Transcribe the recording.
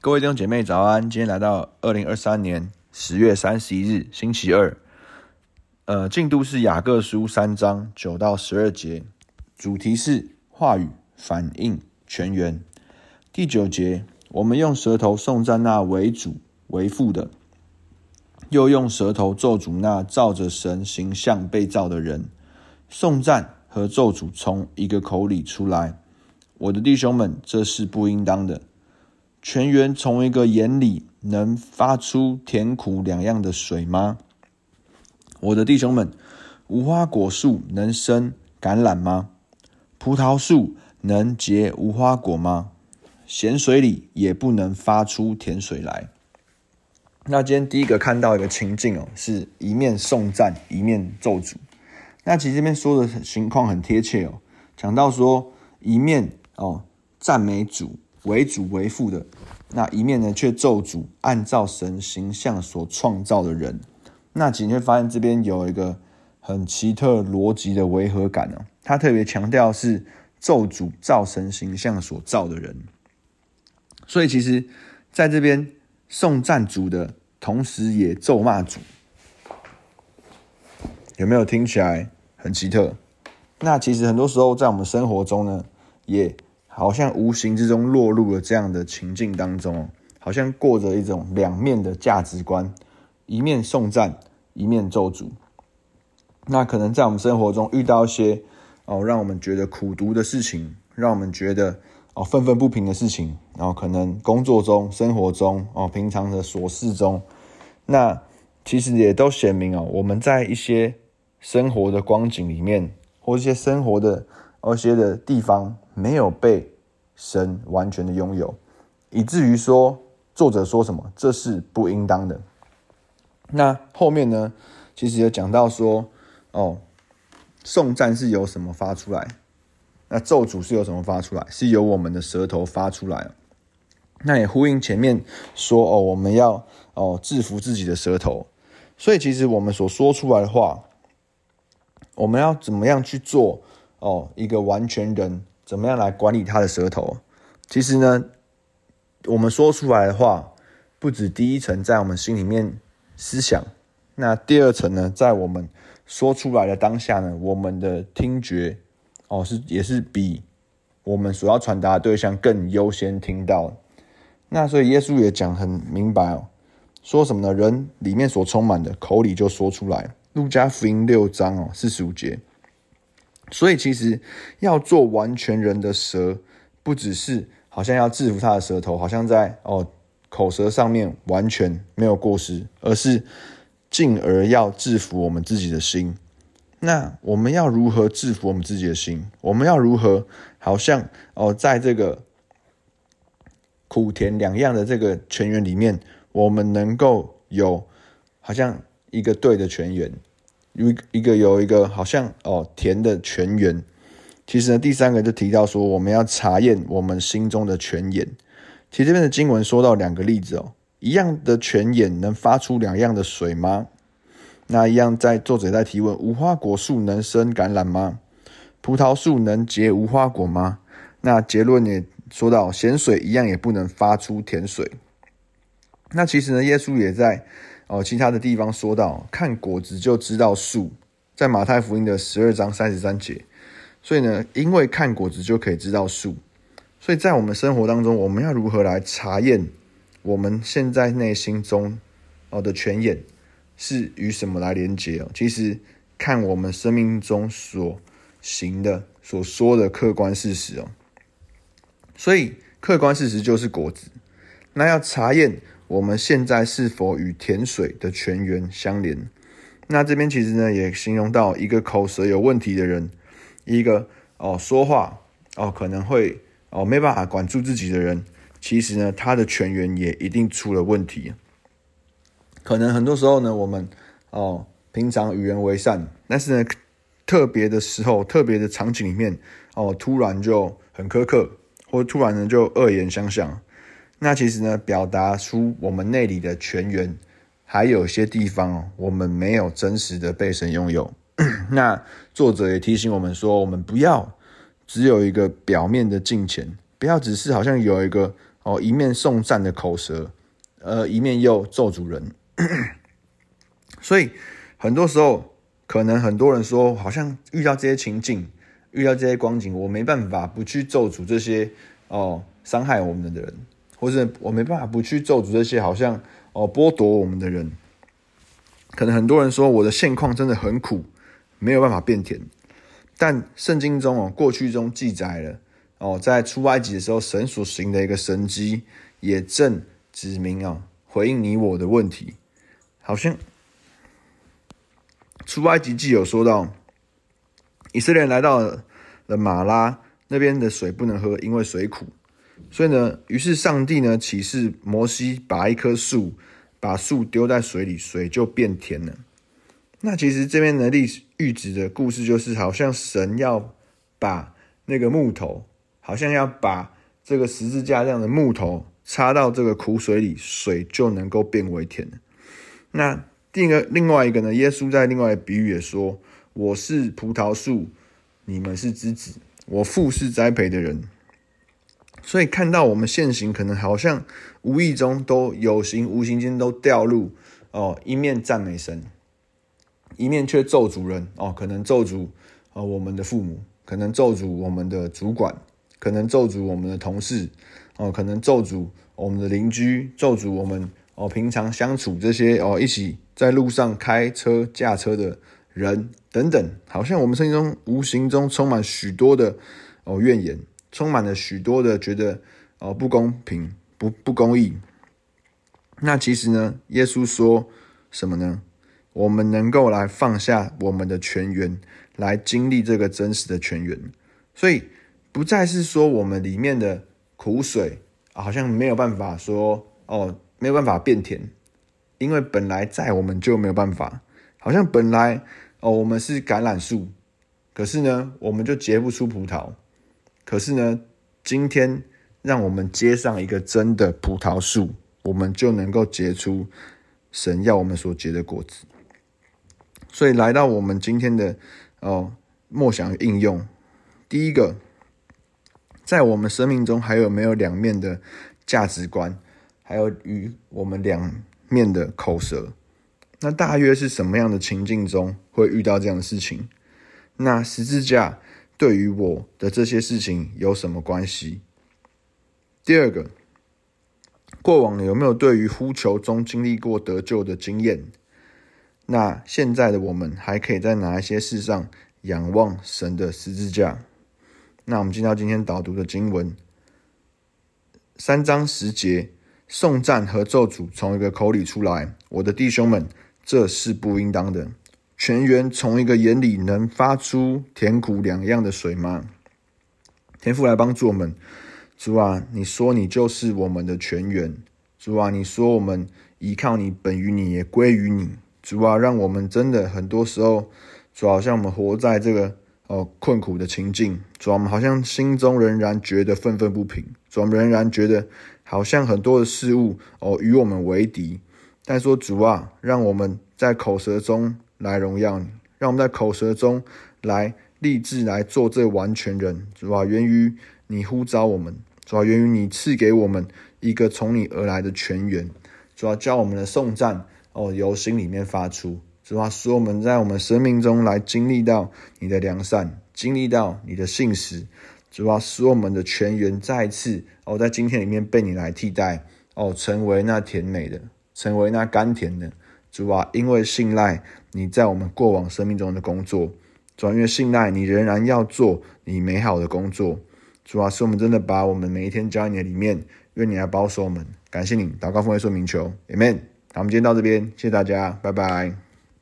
各位弟兄姐妹早安！今天来到二零二三年十月三十一日星期二，呃，进度是雅各书三章九到十二节，主题是话语反应全员。第九节，我们用舌头颂赞那为主为父的，又用舌头咒诅那照着神形象被造的人。颂赞和咒诅从一个口里出来，我的弟兄们，这是不应当的。泉源从一个眼里能发出甜苦两样的水吗？我的弟兄们，无花果树能生橄榄吗？葡萄树能结无花果吗？咸水里也不能发出甜水来。那今天第一个看到一个情境哦，是一面颂赞，一面咒诅。那其实这边说的情况很贴切哦，讲到说一面哦赞美主。为主为父的那一面呢，却咒诅按照神形象所创造的人。那你会发现这边有一个很奇特逻辑的违和感哦。他特别强调是咒诅照神形象所造的人。所以其实在这边颂赞主的同时，也咒骂主。有没有听起来很奇特？那其实很多时候在我们生活中呢，也。好像无形之中落入了这样的情境当中，好像过着一种两面的价值观，一面颂赞，一面咒诅。那可能在我们生活中遇到一些哦，让我们觉得苦读的事情，让我们觉得哦愤愤不平的事情，然后可能工作中、生活中哦平常的琐事中，那其实也都显明哦，我们在一些生活的光景里面，或一些生活的。而些的地方没有被神完全的拥有，以至于说作者说什么，这是不应当的。那后面呢，其实也讲到说，哦，颂赞是由什么发出来？那咒诅是由什么发出来？是由我们的舌头发出来。那也呼应前面说，哦，我们要哦制服自己的舌头。所以其实我们所说出来的话，我们要怎么样去做？哦，一个完全人怎么样来管理他的舌头？其实呢，我们说出来的话，不止第一层在我们心里面思想，那第二层呢，在我们说出来的当下呢，我们的听觉哦是也是比我们所要传达的对象更优先听到。那所以耶稣也讲很明白哦，说什么呢？人里面所充满的，口里就说出来。路加福音六章哦四十五节。所以，其实要做完全人的舌，不只是好像要制服他的舌头，好像在哦口舌上面完全没有过失，而是进而要制服我们自己的心。那我们要如何制服我们自己的心？我们要如何好像哦，在这个苦甜两样的这个泉源里面，我们能够有好像一个对的泉源。一一个有一个好像哦甜的泉源，其实呢，第三个就提到说，我们要查验我们心中的泉眼。其实这边的经文说到两个例子哦，一样的泉眼能发出两样的水吗？那一样在作者在提问：无花果树能生橄榄吗？葡萄树能结无花果吗？那结论也说到，咸水一样也不能发出甜水。那其实呢，耶稣也在。哦，其他的地方说到看果子就知道树，在马太福音的十二章三十三节。所以呢，因为看果子就可以知道树，所以在我们生活当中，我们要如何来查验我们现在内心中哦的泉眼是与什么来连接哦？其实看我们生命中所行的、所说的客观事实哦。所以客观事实就是果子，那要查验。我们现在是否与甜水的泉源相连？那这边其实呢，也形容到一个口舌有问题的人，一个哦说话哦可能会哦没办法管住自己的人，其实呢，他的泉源也一定出了问题。可能很多时候呢，我们哦平常与人为善，但是呢，特别的时候、特别的场景里面哦，突然就很苛刻，或突然呢就恶言相向。那其实呢，表达出我们内里的全员，还有些地方哦，我们没有真实的被神拥有。那作者也提醒我们说，我们不要只有一个表面的敬虔，不要只是好像有一个哦，一面颂赞的口舌，呃，一面又咒诅人。所以很多时候，可能很多人说，好像遇到这些情境，遇到这些光景，我没办法不去咒诅这些哦伤害我们的人，或者我没办法不去咒诅这些好像哦剥夺我们的人。可能很多人说，我的现况真的很苦，没有办法变甜。但圣经中哦，过去中记载了哦，在出埃及的时候，神所行的一个神迹，也正指明啊，回应你我的问题。好像出埃及记有说到，以色列来到了马拉那边的水不能喝，因为水苦。所以呢，于是上帝呢启示摩西，把一棵树，把树丢在水里，水就变甜了。那其实这边的历史预指的故事，就是好像神要把那个木头，好像要把这个十字架这样的木头插到这个苦水里，水就能够变为甜。那第一个另外一个呢，耶稣在另外一比喻也说：“我是葡萄树，你们是枝子，我父是栽培的人。”所以看到我们现行，可能好像无意中都有形无形间都掉入哦，一面赞美神。一面却咒诅人哦，可能咒诅呃我们的父母，可能咒诅我们的主管，可能咒诅我们的同事哦，可能咒诅我们的邻居，咒诅我们哦平常相处这些哦一起在路上开车驾车的人等等，好像我们生命中无形中充满许多的哦怨言，充满了许多的觉得哦不公平不不公义。那其实呢，耶稣说什么呢？我们能够来放下我们的泉源，来经历这个真实的泉源，所以不再是说我们里面的苦水好像没有办法说哦，没有办法变甜，因为本来在我们就没有办法，好像本来哦我们是橄榄树，可是呢我们就结不出葡萄，可是呢今天让我们接上一个真的葡萄树，我们就能够结出神要我们所结的果子。所以来到我们今天的哦默想应用，第一个，在我们生命中还有没有两面的价值观，还有与我们两面的口舌？那大约是什么样的情境中会遇到这样的事情？那十字架对于我的这些事情有什么关系？第二个，过往有没有对于呼求中经历过得救的经验？那现在的我们还可以在哪一些事上仰望神的十字架？那我们进到今天导读的经文，三章十节，颂赞和咒诅从一个口里出来，我的弟兄们，这是不应当的。泉源从一个眼里能发出甜苦两样的水吗？天父来帮助我们，主啊，你说你就是我们的泉源，主啊，你说我们依靠你，本于你，也归于你。主啊，让我们真的很多时候，主好像我们活在这个哦困苦的情境，主我们好像心中仍然觉得愤愤不平，主我们仍然觉得好像很多的事物哦与我们为敌。但说主啊，让我们在口舌中来荣耀你，让我们在口舌中来立志来做这完全人。主啊，源于你呼召我们，主啊，源于你赐给我们一个从你而来的泉源。主啊，教我们的颂赞。哦，由心里面发出，主啊，使我们在我们生命中来经历到你的良善，经历到你的信实，主啊，使我们的泉源再次哦，在今天里面被你来替代哦，成为那甜美的，成为那甘甜的，主啊，因为信赖你在我们过往生命中的工作，主啊，因为信赖你仍然要做你美好的工作，主啊，是我们真的把我们每一天交在你的里面，愿你来保守我们，感谢你，祷告奉耶稣名求，Amen。那我们今天到这边，谢谢大家，拜拜。